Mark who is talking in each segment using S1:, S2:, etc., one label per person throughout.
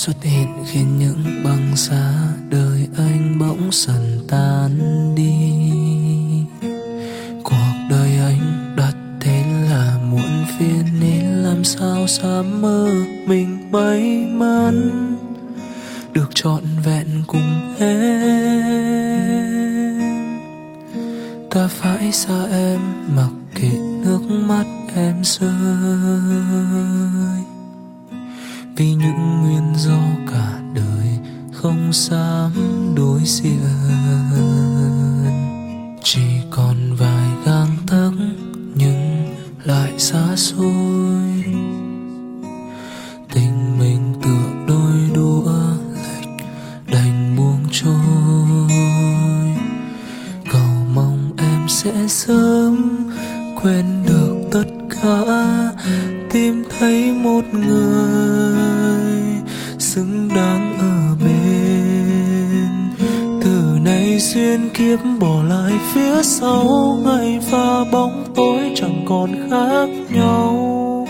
S1: xuất hiện khiến những băng giá đời anh bỗng dần tan đi. Cuộc đời anh đặt thế là muộn phiền nên làm sao dám mơ mình may mắn được trọn vẹn cùng em. Ta phải xa em, mặc kệ nước mắt em rơi vì những nguyên do cả đời không dám đối diện. Chỉ còn vài gang tấc, nhưng lại xa xôi. Tình mình tựa đôi đũa lệch, đành buông trôi. Cầu mong em sẽ sớm quên được tất cả, tìm thấy một người xứng đáng ở bên. Từ nay duyên kiếp bỏ lại phía sau, ngày và bóng tối chẳng còn khác nhau.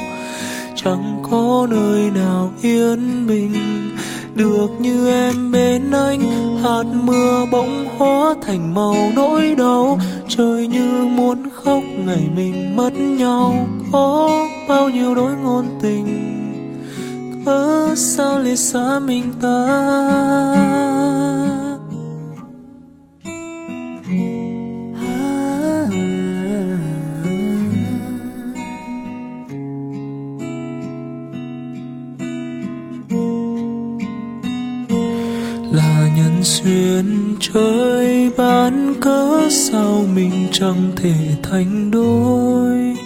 S1: Chẳng có nơi nào yên bình, được như em bên anh. Hạt mưa bỗng hóa thành màu nỗi đau, trời như muốn khóc ngày mình mất nhau. Có bao nhiêu đôi ngôn tình cớ sao lìa xa mình ta. Là nhân duyên trời ban cớ sao mình chẳng thể thành đôi?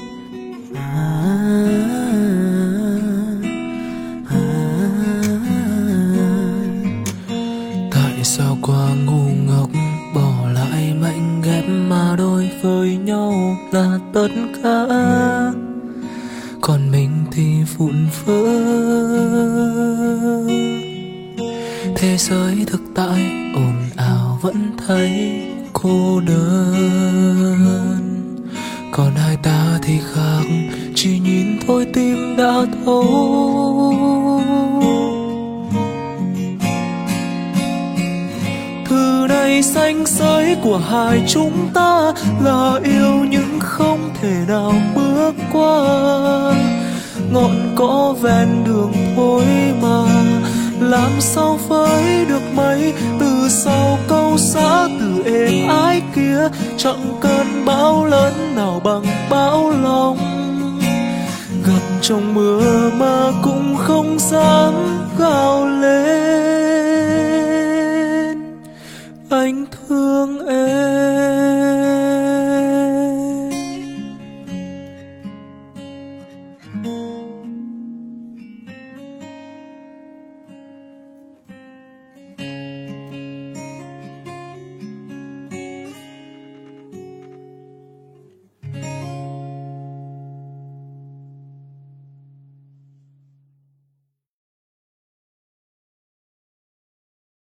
S1: Sao qua ngu ngốc bỏ lại mạnh ghép mà đôi với nhau là tất cả. Còn mình thì vụn vỡ. Thế giới thực tại ồn ào vẫn thấy cô đơn. Còn hai ta thì khác, chỉ nhìn thôi tim đã thấu. Ranh giới của hai chúng ta là yêu nhưng không thể nào bước qua. Ngọn cỏ ven đường thôi mà, làm sao với được mấy từ sau câu xã từ êm ái kia, chẳng cơn bão lớn nào bằng bão lòng. Gặp trong mưa mà cũng không dám gào thương em.